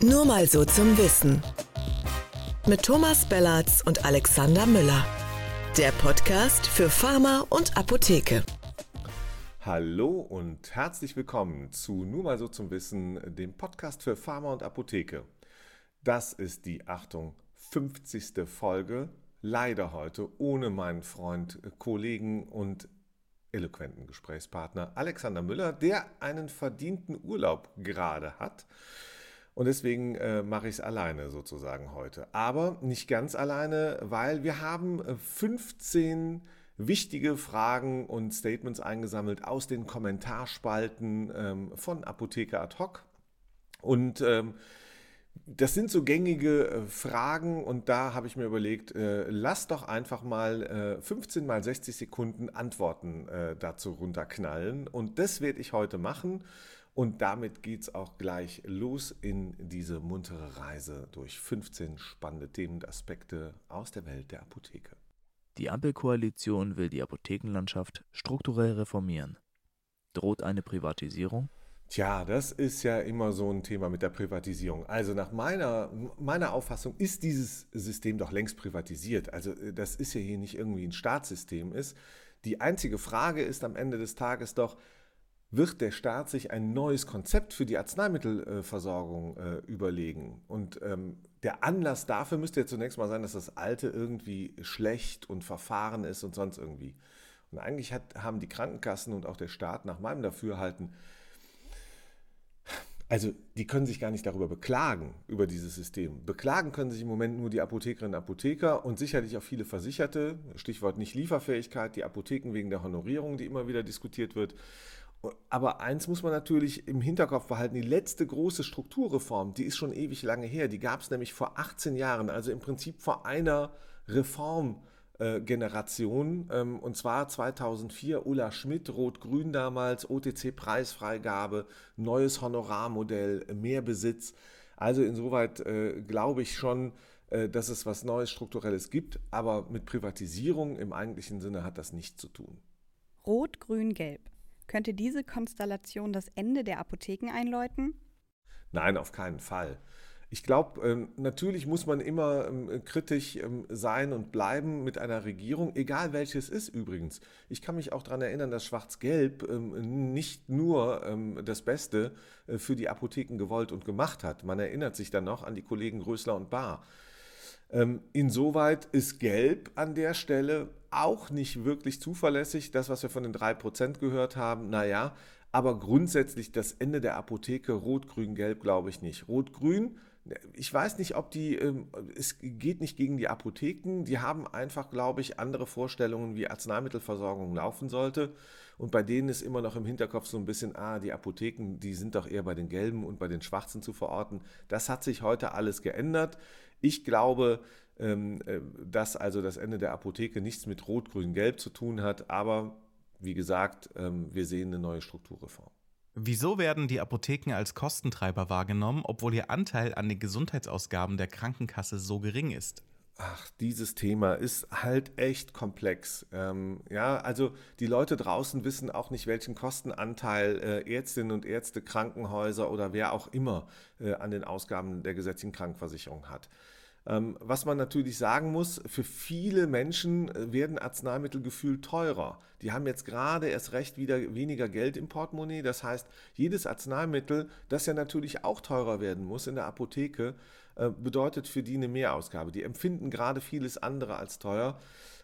Nur mal so zum Wissen. Mit Thomas Bellatz und Alexander Müller. Der Podcast für Pharma und Apotheke. Hallo und herzlich willkommen zu Nur mal so zum Wissen, dem Podcast für Pharma und Apotheke. Das ist die, Achtung, 50. Folge. Leider heute ohne meinen Freund, Kollegen und eloquenten Gesprächspartner Alexander Müller, der einen verdienten Urlaub gerade hat. Und deswegen äh, mache ich es alleine sozusagen heute. Aber nicht ganz alleine, weil wir haben 15 wichtige Fragen und Statements eingesammelt aus den Kommentarspalten ähm, von Apotheker Ad hoc. Und ähm, das sind so gängige äh, Fragen und da habe ich mir überlegt, äh, lass doch einfach mal äh, 15 mal 60 Sekunden Antworten äh, dazu runterknallen. Und das werde ich heute machen. Und damit geht es auch gleich los in diese muntere Reise durch 15 spannende Themen und Aspekte aus der Welt der Apotheke. Die Ampelkoalition will die Apothekenlandschaft strukturell reformieren. Droht eine Privatisierung? Tja, das ist ja immer so ein Thema mit der Privatisierung. Also nach meiner, meiner Auffassung ist dieses System doch längst privatisiert. Also äh, das ist ja hier nicht irgendwie ein Staatssystem ist. Die einzige Frage ist am Ende des Tages doch, wird der Staat sich ein neues Konzept für die Arzneimittelversorgung äh, überlegen. Und ähm, der Anlass dafür müsste ja zunächst mal sein, dass das alte irgendwie schlecht und verfahren ist und sonst irgendwie. Und eigentlich hat, haben die Krankenkassen und auch der Staat nach meinem Dafürhalten also die können sich gar nicht darüber beklagen, über dieses System. Beklagen können sich im Moment nur die Apothekerinnen und Apotheker und sicherlich auch viele Versicherte. Stichwort nicht Lieferfähigkeit, die Apotheken wegen der Honorierung, die immer wieder diskutiert wird. Aber eins muss man natürlich im Hinterkopf behalten, die letzte große Strukturreform, die ist schon ewig lange her. Die gab es nämlich vor 18 Jahren, also im Prinzip vor einer Reform äh. Ähm, und zwar 2004 Ulla Schmidt, Rot-Grün damals, OTC-Preisfreigabe, neues Honorarmodell, mehr Besitz. Also insoweit äh, glaube ich schon, äh, dass es was Neues, Strukturelles gibt. Aber mit Privatisierung im eigentlichen Sinne hat das nichts zu tun. Rot, Grün, Gelb. Könnte diese Konstellation das Ende der Apotheken einläuten? Nein, auf keinen Fall. Ich glaube, ähm, natürlich muss man immer ähm, kritisch ähm, sein und bleiben mit einer Regierung, egal welches ist übrigens. Ich kann mich auch daran erinnern, dass Schwarz-Gelb nicht nur das Beste äh, für die Apotheken gewollt und gemacht hat. Man erinnert sich dann noch an die Kollegen Größler und Bahr. Insoweit ist Gelb an der Stelle auch nicht wirklich zuverlässig. Das, was wir von den 3% gehört haben, naja, aber grundsätzlich das Ende der Apotheke Rot, Grün, Gelb glaube ich nicht. Rot, Grün ich weiß nicht, ob die, ähm, es geht nicht gegen die Apotheken, die haben einfach, glaube ich, andere Vorstellungen, wie Arzneimittelversorgung laufen sollte. Und bei denen ist immer noch im Hinterkopf so ein bisschen, ah, die Apotheken, die sind doch eher bei den Gelben und bei den Schwarzen zu verorten. Das hat sich heute alles geändert. Ich glaube, ähm, äh, dass also das Ende der Apotheke nichts mit Rot, Grün, Gelb zu tun hat. Aber wie gesagt, ähm, wir sehen eine neue Strukturreform. Wieso werden die Apotheken als Kostentreiber wahrgenommen, obwohl ihr Anteil an den Gesundheitsausgaben der Krankenkasse so gering ist? Ach, dieses Thema ist halt echt komplex. Ähm, ja, also die Leute draußen wissen auch nicht, welchen Kostenanteil äh, Ärztinnen und Ärzte, Krankenhäuser oder wer auch immer äh, an den Ausgaben der gesetzlichen Krankenversicherung hat. Ähm, was man natürlich sagen muss, für viele Menschen äh, werden Arzneimittel gefühlt teurer. Die haben jetzt gerade erst recht wieder weniger Geld im Portemonnaie. Das heißt, jedes Arzneimittel, das ja natürlich auch teurer werden muss in der Apotheke, äh, bedeutet für die eine Mehrausgabe. Die empfinden gerade vieles andere als teuer.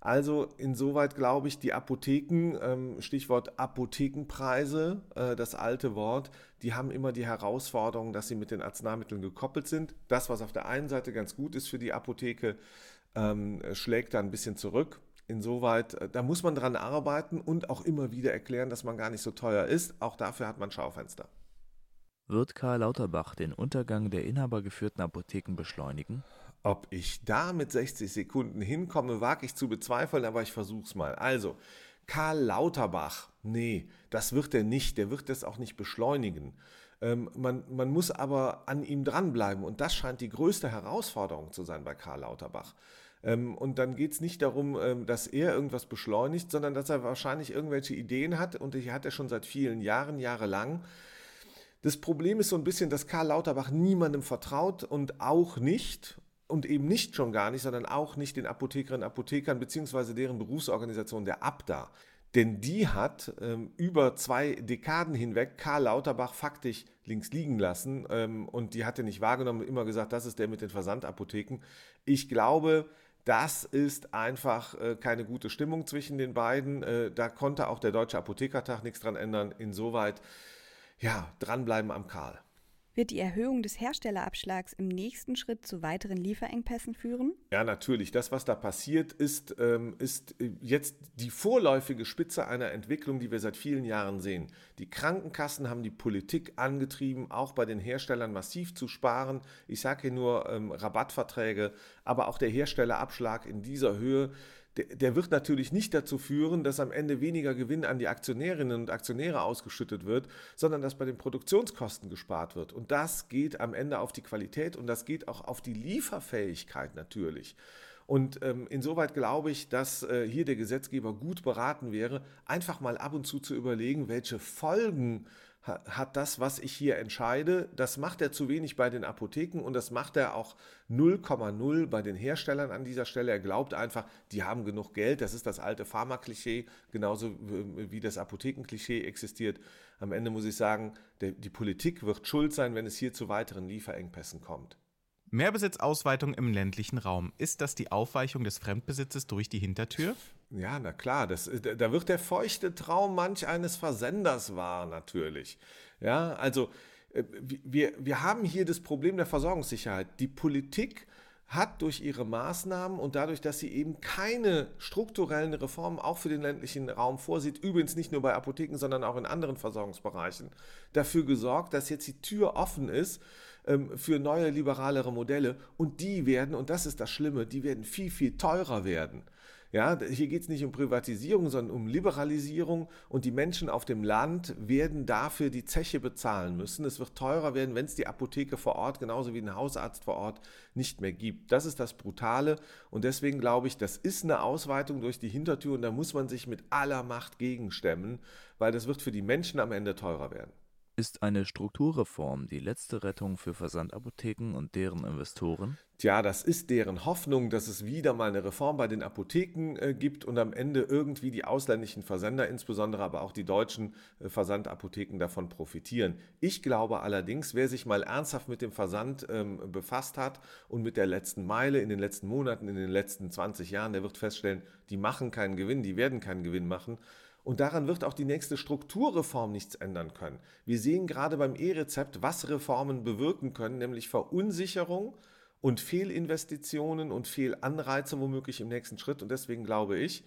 Also insoweit glaube ich, die Apotheken, ähm, Stichwort Apothekenpreise, äh, das alte Wort, die haben immer die Herausforderung, dass sie mit den Arzneimitteln gekoppelt sind. Das, was auf der einen Seite ganz gut ist für die Apotheke, ähm, schlägt da ein bisschen zurück. Insoweit, äh, da muss man dran arbeiten und auch immer wieder erklären, dass man gar nicht so teuer ist. Auch dafür hat man Schaufenster. Wird Karl Lauterbach den Untergang der inhabergeführten Apotheken beschleunigen? Ob ich da mit 60 Sekunden hinkomme, wage ich zu bezweifeln, aber ich versuch's mal. Also, Karl Lauterbach, nee, das wird er nicht, der wird das auch nicht beschleunigen. Ähm, man, man muss aber an ihm dranbleiben und das scheint die größte Herausforderung zu sein bei Karl Lauterbach. Ähm, und dann geht es nicht darum, ähm, dass er irgendwas beschleunigt, sondern dass er wahrscheinlich irgendwelche Ideen hat und die hat er schon seit vielen Jahren, jahrelang Das Problem ist so ein bisschen, dass Karl Lauterbach niemandem vertraut und auch nicht, und eben nicht schon gar nicht, sondern auch nicht den Apothekerinnen und Apothekern beziehungsweise deren Berufsorganisation der ABDA. Denn die hat ähm, über zwei Dekaden hinweg Karl Lauterbach faktisch links liegen lassen ähm, und die hatte nicht wahrgenommen immer gesagt, das ist der mit den Versandapotheken. Ich glaube, das ist einfach äh, keine gute Stimmung zwischen den beiden. Äh, da konnte auch der Deutsche Apothekertag nichts dran ändern. Insoweit, ja, dranbleiben am Karl. Wird die Erhöhung des Herstellerabschlags im nächsten Schritt zu weiteren Lieferengpässen führen? Ja, natürlich. Das, was da passiert, ist, ähm, ist äh, jetzt die vorläufige Spitze einer Entwicklung, die wir seit vielen Jahren sehen. Die Krankenkassen haben die Politik angetrieben, auch bei den Herstellern massiv zu sparen. Ich sage hier nur ähm, Rabattverträge, aber auch der Herstellerabschlag in dieser Höhe der, wird natürlich nicht dazu führen, dass am Ende weniger Gewinn an die Aktionärinnen und Aktionäre ausgeschüttet wird, sondern dass bei den Produktionskosten gespart wird. Und das geht am Ende auf die Qualität und das geht auch auf die Lieferfähigkeit natürlich. Und ähm, insoweit glaube ich, dass äh, hier der Gesetzgeber gut beraten wäre, einfach mal ab und zu zu überlegen, welche Folgen hat das, was ich hier entscheide, das macht er zu wenig bei den Apotheken und das macht er auch 0,0 bei den Herstellern an dieser Stelle. Er glaubt einfach, die haben genug Geld. Das ist das alte Pharmaklischee, genauso wie das Apothekenklischee existiert. Am Ende muss ich sagen, der, die Politik wird schuld sein, wenn es hier zu weiteren Lieferengpässen kommt. Mehrbesitzausweitung im ländlichen Raum. Ist das die Aufweichung des Fremdbesitzes durch die Hintertür? Ja, na klar, das, da wird der feuchte Traum manch eines Versenders wahr, natürlich. Ja, also äh, wir, wir haben hier das Problem der Versorgungssicherheit. Die Politik hat durch ihre Maßnahmen und dadurch, dass sie eben keine strukturellen Reformen auch für den ländlichen Raum vorsieht, übrigens nicht nur bei Apotheken, sondern auch in anderen Versorgungsbereichen, dafür gesorgt, dass jetzt die Tür offen ist ähm, für neue, liberalere Modelle und die werden, und das ist das Schlimme, die werden viel, viel teurer werden. Ja, hier geht es nicht um Privatisierung, sondern um Liberalisierung und die Menschen auf dem Land werden dafür die Zeche bezahlen müssen. Es wird teurer werden, wenn es die Apotheke vor Ort, genauso wie den Hausarzt vor Ort, nicht mehr gibt. Das ist das Brutale und deswegen glaube ich, das ist eine Ausweitung durch die Hintertür und da muss man sich mit aller Macht gegenstemmen, weil das wird für die Menschen am Ende teurer werden. Ist eine Strukturreform die letzte Rettung für Versandapotheken und deren Investoren? Tja, das ist deren Hoffnung, dass es wieder mal eine Reform bei den Apotheken äh, gibt und am Ende irgendwie die ausländischen Versender, insbesondere aber auch die deutschen äh, Versandapotheken davon profitieren. Ich glaube allerdings, wer sich mal ernsthaft mit dem Versand ähm, befasst hat und mit der letzten Meile in den letzten Monaten, in den letzten 20 Jahren, der wird feststellen, die machen keinen Gewinn, die werden keinen Gewinn machen. Und daran wird auch die nächste Strukturreform nichts ändern können. Wir sehen gerade beim E-Rezept, was Reformen bewirken können, nämlich Verunsicherung und Fehlinvestitionen und Fehlanreize womöglich im nächsten Schritt. Und deswegen glaube ich,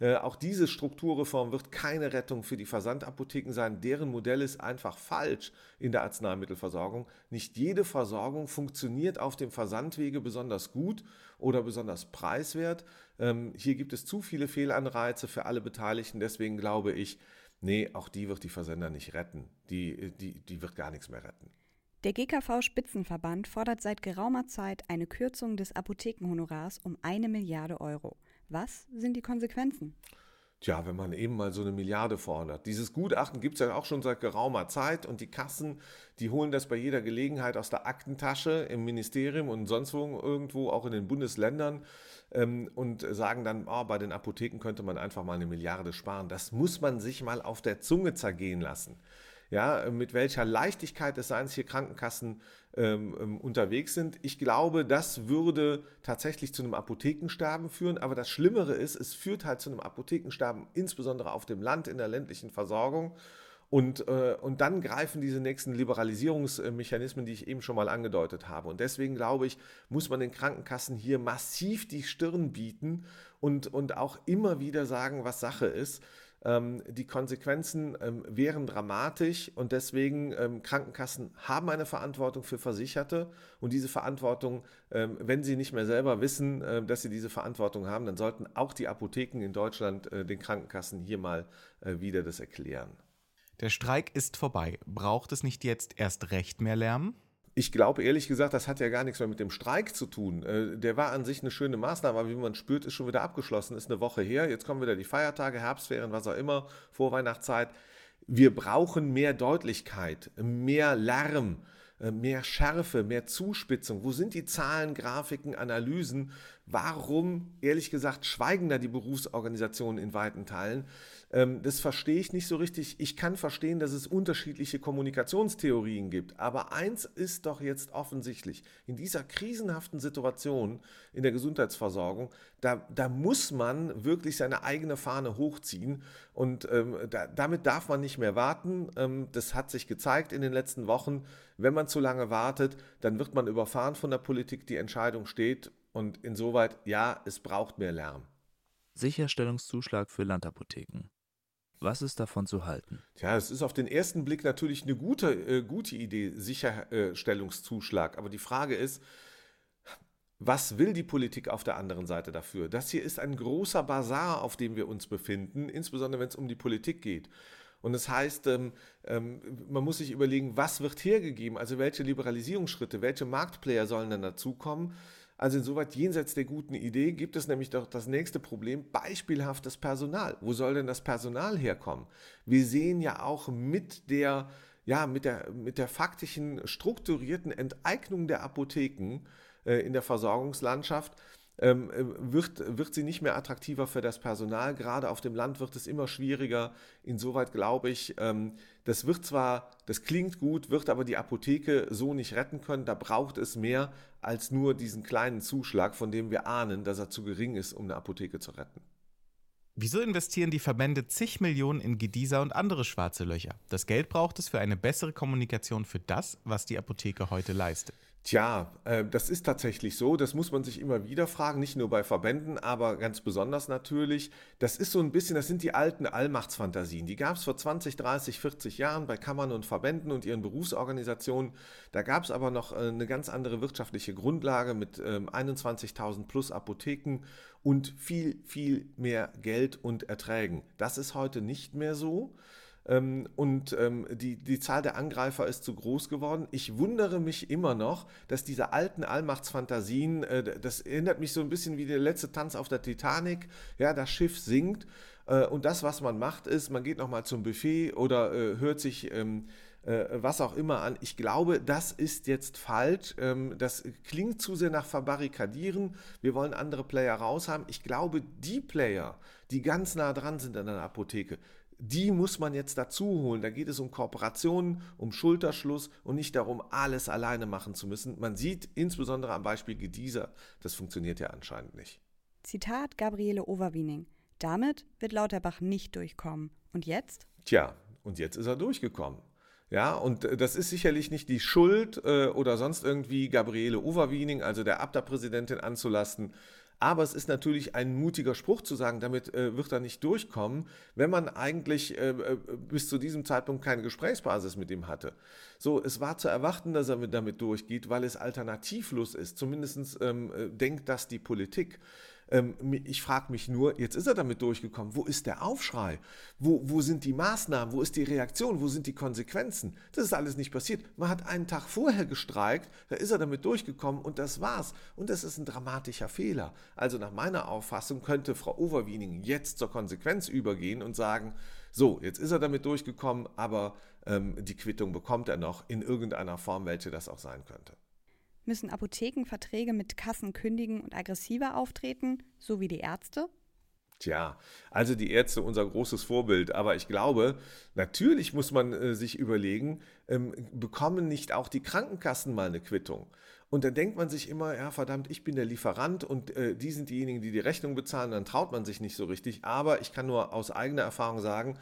äh, auch diese Strukturreform wird keine Rettung für die Versandapotheken sein. Deren Modell ist einfach falsch in der Arzneimittelversorgung. Nicht jede Versorgung funktioniert auf dem Versandwege besonders gut oder besonders preiswert. Ähm, hier gibt es zu viele Fehlanreize für alle Beteiligten. Deswegen glaube ich, nee, auch die wird die Versender nicht retten. Die, die, die wird gar nichts mehr retten. Der GKV-Spitzenverband fordert seit geraumer Zeit eine Kürzung des Apothekenhonorars um eine Milliarde Euro. Was sind die Konsequenzen? Tja, wenn man eben mal so eine Milliarde fordert. Dieses Gutachten gibt es ja auch schon seit geraumer Zeit und die Kassen, die holen das bei jeder Gelegenheit aus der Aktentasche im Ministerium und sonst wo irgendwo, auch in den Bundesländern ähm, und sagen dann, oh, bei den Apotheken könnte man einfach mal eine Milliarde sparen. Das muss man sich mal auf der Zunge zergehen lassen ja, mit welcher Leichtigkeit es hier Krankenkassen ähm, ähm, unterwegs sind. Ich glaube, das würde tatsächlich zu einem Apothekensterben führen, aber das Schlimmere ist, es führt halt zu einem Apothekensterben, insbesondere auf dem Land in der ländlichen Versorgung. Und, äh, und dann greifen diese nächsten Liberalisierungsmechanismen, die ich eben schon mal angedeutet habe. Und deswegen glaube ich, muss man den Krankenkassen hier massiv die Stirn bieten und, und auch immer wieder sagen, was Sache ist. Ähm, die Konsequenzen ähm, wären dramatisch und deswegen ähm, Krankenkassen haben eine Verantwortung für Versicherte und diese Verantwortung, wenn sie nicht mehr selber wissen, dass sie diese Verantwortung haben, dann sollten auch die Apotheken in Deutschland äh, den Krankenkassen hier mal äh, wieder das erklären. Der Streik ist vorbei. Braucht es nicht jetzt erst recht mehr Lärm? Ich glaube ehrlich gesagt, das hat ja gar nichts mehr mit dem Streik zu tun. Äh, der war an sich eine schöne Maßnahme, aber wie man spürt, ist schon wieder abgeschlossen, ist eine Woche her. Jetzt kommen wieder die Feiertage, Herbstferien, was auch immer, Vorweihnachtszeit. Wir brauchen mehr Deutlichkeit, mehr Lärm, äh, mehr Schärfe, mehr Zuspitzung? Wo sind die Zahlen, Grafiken, Analysen? Warum, ehrlich gesagt, schweigen da die Berufsorganisationen in weiten Teilen? Ähm, das verstehe ich nicht so richtig. Ich kann verstehen, dass es unterschiedliche Kommunikationstheorien gibt. Aber eins ist doch jetzt offensichtlich. In dieser krisenhaften Situation in der Gesundheitsversorgung, da, da muss man wirklich seine eigene Fahne hochziehen. Und ähm, da, damit darf man nicht mehr warten. Ähm, das hat sich gezeigt in den letzten Wochen. Wenn man zu lange wartet, dann wird man überfahren von der Politik. Die Entscheidung steht. Und insoweit, ja, es braucht mehr Lärm. Sicherstellungszuschlag für Landapotheken. Was ist davon zu halten? Tja, es ist auf den ersten Blick natürlich eine gute, äh, gute Idee, Sicherstellungszuschlag. Aber die Frage ist, was will die Politik auf der anderen Seite dafür? Das hier ist ein großer Bazar, auf dem wir uns befinden, insbesondere wenn es um die Politik geht. Und das heißt, ähm, ähm, man muss sich überlegen, was wird hergegeben, also welche Liberalisierungsschritte, welche Marktplayer sollen dann dazukommen. Also insoweit jenseits der guten Idee gibt es nämlich doch das nächste Problem, beispielhaftes Personal. Wo soll denn das Personal herkommen? Wir sehen ja auch mit der, ja, mit der, mit der faktischen strukturierten Enteignung der Apotheken äh, in der Versorgungslandschaft, ähm, äh, wird, wird sie nicht mehr attraktiver für das Personal. Gerade auf dem Land wird es immer schwieriger. Insoweit glaube ich, ähm, das wird zwar, das klingt gut, wird aber die Apotheke so nicht retten können. Da braucht es mehr als nur diesen kleinen Zuschlag, von dem wir ahnen, dass er zu gering ist, um eine Apotheke zu retten. Wieso investieren die Verbände zig Millionen in Gedieser und andere schwarze Löcher? Das Geld braucht es für eine bessere Kommunikation für das, was die Apotheke heute leistet. Tja, äh, das ist tatsächlich so. Das muss man sich immer wieder fragen, nicht nur bei Verbänden, aber ganz besonders natürlich. Das ist so ein bisschen, das sind die alten Allmachtsfantasien. Die gab es vor 20, 30, 40 Jahren bei Kammern und Verbänden und ihren Berufsorganisationen. Da gab es aber noch äh, eine ganz andere wirtschaftliche Grundlage mit 21.000 ähm, plus Apotheken und viel, viel mehr Geld und Erträgen. Das ist heute nicht mehr so. Ähm, und ähm, die, die Zahl der Angreifer ist zu groß geworden. Ich wundere mich immer noch, dass diese alten Allmachtsfantasien, äh, das erinnert mich so ein bisschen wie der letzte Tanz auf der Titanic, ja, das Schiff sinkt äh, und das, was man macht, ist, man geht nochmal zum Buffet oder äh, hört sich ähm, was auch immer an. Ich glaube, das ist jetzt falsch. das klingt zu sehr nach Verbarrikadieren. Wir wollen andere Player raushaben. Ich glaube, die Player, die ganz nah dran sind an einer Apotheke, die muss man jetzt dazu holen. Da geht es um Kooperationen, um Schulterschluss und nicht darum, alles alleine machen zu müssen. Man sieht insbesondere am Beispiel Gedieser, das funktioniert ja anscheinend nicht. Zitat Gabriele Overwiening. Damit wird Lauterbach nicht durchkommen. Und jetzt? Tja, und jetzt ist er durchgekommen. Ja, und äh, das ist sicherlich nicht die Schuld äh, oder sonst irgendwie Gabriele Overwiening, also der Abda-Präsidentin, anzulasten. Aber es ist natürlich ein mutiger Spruch zu sagen, damit äh, wird er nicht durchkommen, wenn man eigentlich äh, äh, bis zu diesem Zeitpunkt keine Gesprächsbasis mit ihm hatte. So, es war zu erwarten, dass er damit durchgeht, weil es alternativlos ist. Zumindest ähm, äh, denkt das die Politik. Ähm, ich frage mich nur, jetzt ist er damit durchgekommen, wo ist der Aufschrei? Wo, wo sind die Maßnahmen? Wo ist die Reaktion? Wo sind die Konsequenzen? Das ist alles nicht passiert. Man hat einen Tag vorher gestreikt, da ist er damit durchgekommen und das war's. Und das ist ein dramatischer Fehler. Also nach meiner Auffassung könnte Frau Overwiening jetzt zur Konsequenz übergehen und sagen, so, jetzt ist er damit durchgekommen, aber ähm, die Quittung bekommt er noch in irgendeiner Form, welche das auch sein könnte. Müssen Apotheken Verträge mit Kassen kündigen und aggressiver auftreten, so wie die Ärzte? Tja, also die Ärzte unser großes Vorbild, aber ich glaube, natürlich muss man äh, sich überlegen, ähm, bekommen nicht auch die Krankenkassen mal eine Quittung? Und dann denkt man sich immer, ja verdammt, ich bin der Lieferant und äh, die sind diejenigen, die die Rechnung bezahlen, dann traut man sich nicht so richtig. Aber ich kann nur aus eigener Erfahrung sagen,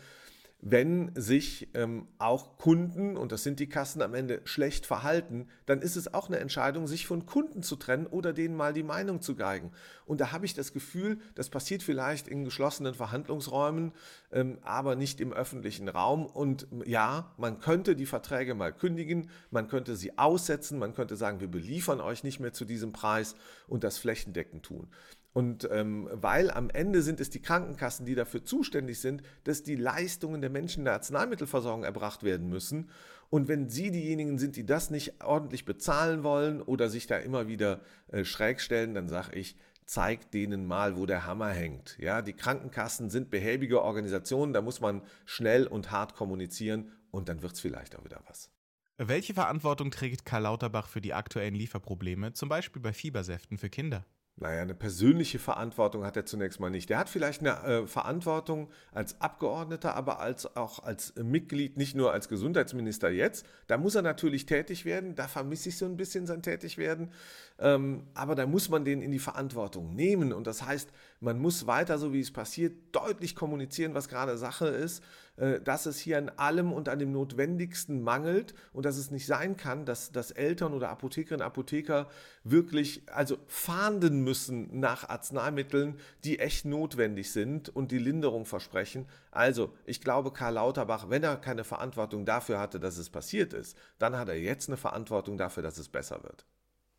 wenn sich ähm, auch Kunden, und das sind die Kassen am Ende, schlecht verhalten, dann ist es auch eine Entscheidung, sich von Kunden zu trennen oder denen mal die Meinung zu geigen. Und da habe ich das Gefühl, das passiert vielleicht in geschlossenen Verhandlungsräumen, ähm, aber nicht im öffentlichen Raum. Und ja, man könnte die Verträge mal kündigen, man könnte sie aussetzen, man könnte sagen, wir beliefern euch nicht mehr zu diesem Preis und das flächendeckend tun. Und ähm, weil am Ende sind es die Krankenkassen, die dafür zuständig sind, dass die Leistungen der Menschen in der Arzneimittelversorgung erbracht werden müssen. Und wenn sie diejenigen sind, die das nicht ordentlich bezahlen wollen oder sich da immer wieder äh, schräg stellen, dann sage ich, zeigt denen mal, wo der Hammer hängt. Ja, die Krankenkassen sind behäbige Organisationen, da muss man schnell und hart kommunizieren und dann wird es vielleicht auch wieder was. Welche Verantwortung trägt Karl Lauterbach für die aktuellen Lieferprobleme, zum Beispiel bei Fiebersäften für Kinder? Naja, eine persönliche Verantwortung hat er zunächst mal nicht. Der hat vielleicht eine äh, Verantwortung als Abgeordneter, aber als, auch als Mitglied, nicht nur als Gesundheitsminister jetzt. Da muss er natürlich tätig werden. Da vermisse ich so ein bisschen sein Tätigwerden. Ähm, aber da muss man den in die Verantwortung nehmen. Und das heißt, man muss weiter, so wie es passiert, deutlich kommunizieren, was gerade Sache ist, äh, dass es hier an allem und an dem Notwendigsten mangelt und dass es nicht sein kann, dass, dass Eltern oder Apothekerinnen und Apotheker wirklich also fahnden müssen nach Arzneimitteln, die echt notwendig sind und die Linderung versprechen. Also, ich glaube, Karl Lauterbach, wenn er keine Verantwortung dafür hatte, dass es passiert ist, dann hat er jetzt eine Verantwortung dafür, dass es besser wird.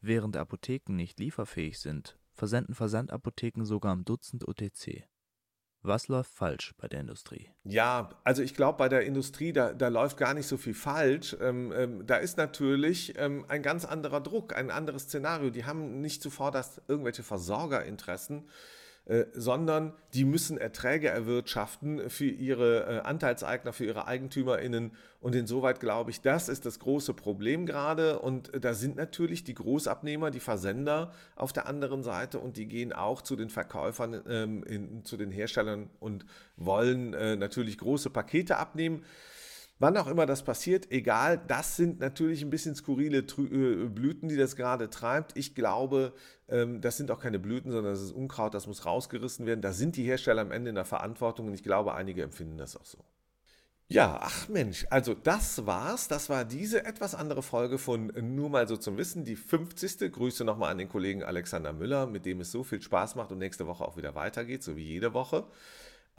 Während Apotheken nicht lieferfähig sind, versenden Versandapotheken sogar am Dutzend UTC. Was läuft falsch bei der Industrie? Ja, also ich glaube, bei der Industrie, da, da läuft gar nicht so viel falsch. Ähm, ähm, da ist natürlich ähm, ein ganz anderer Druck, ein anderes Szenario. Die haben nicht zuvor das irgendwelche Versorgerinteressen, äh, sondern die müssen Erträge erwirtschaften für ihre äh, Anteilseigner, für ihre EigentümerInnen. Und insoweit glaube ich, das ist das große Problem gerade. Und äh, da sind natürlich die Großabnehmer, die Versender auf der anderen Seite und die gehen auch zu den Verkäufern, ähm, in, zu den Herstellern und wollen äh, natürlich große Pakete abnehmen. Wann auch immer das passiert, egal, das sind natürlich ein bisschen skurrile äh, Blüten, die das gerade treibt. Ich glaube, ähm, das sind auch keine Blüten, sondern das ist Unkraut, das muss rausgerissen werden. Da sind die Hersteller am Ende in der Verantwortung und ich glaube, einige empfinden das auch so. Ja, ach Mensch, also das war's. Das war diese etwas andere Folge von Nur mal so zum Wissen, die 50. Grüße nochmal an den Kollegen Alexander Müller, mit dem es so viel Spaß macht und nächste Woche auch wieder weitergeht, so wie jede Woche.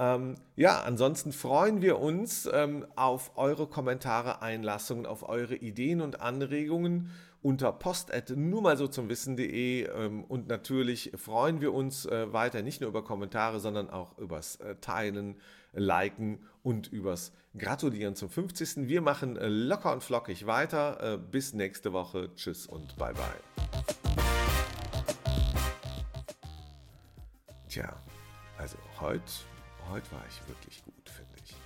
Ähm, ja, ansonsten freuen wir uns ähm, auf eure Kommentare, Einlassungen, auf eure Ideen und Anregungen unter post nur mal so zum Wissen.de ähm, und natürlich freuen wir uns äh, weiter nicht nur über Kommentare, sondern auch übers äh, Teilen, Liken und übers Gratulieren zum 50. Wir machen äh, locker und flockig weiter. Äh, bis nächste Woche. Tschüss und bye bye. Tja, also heute Heute war ich wirklich gut, finde ich.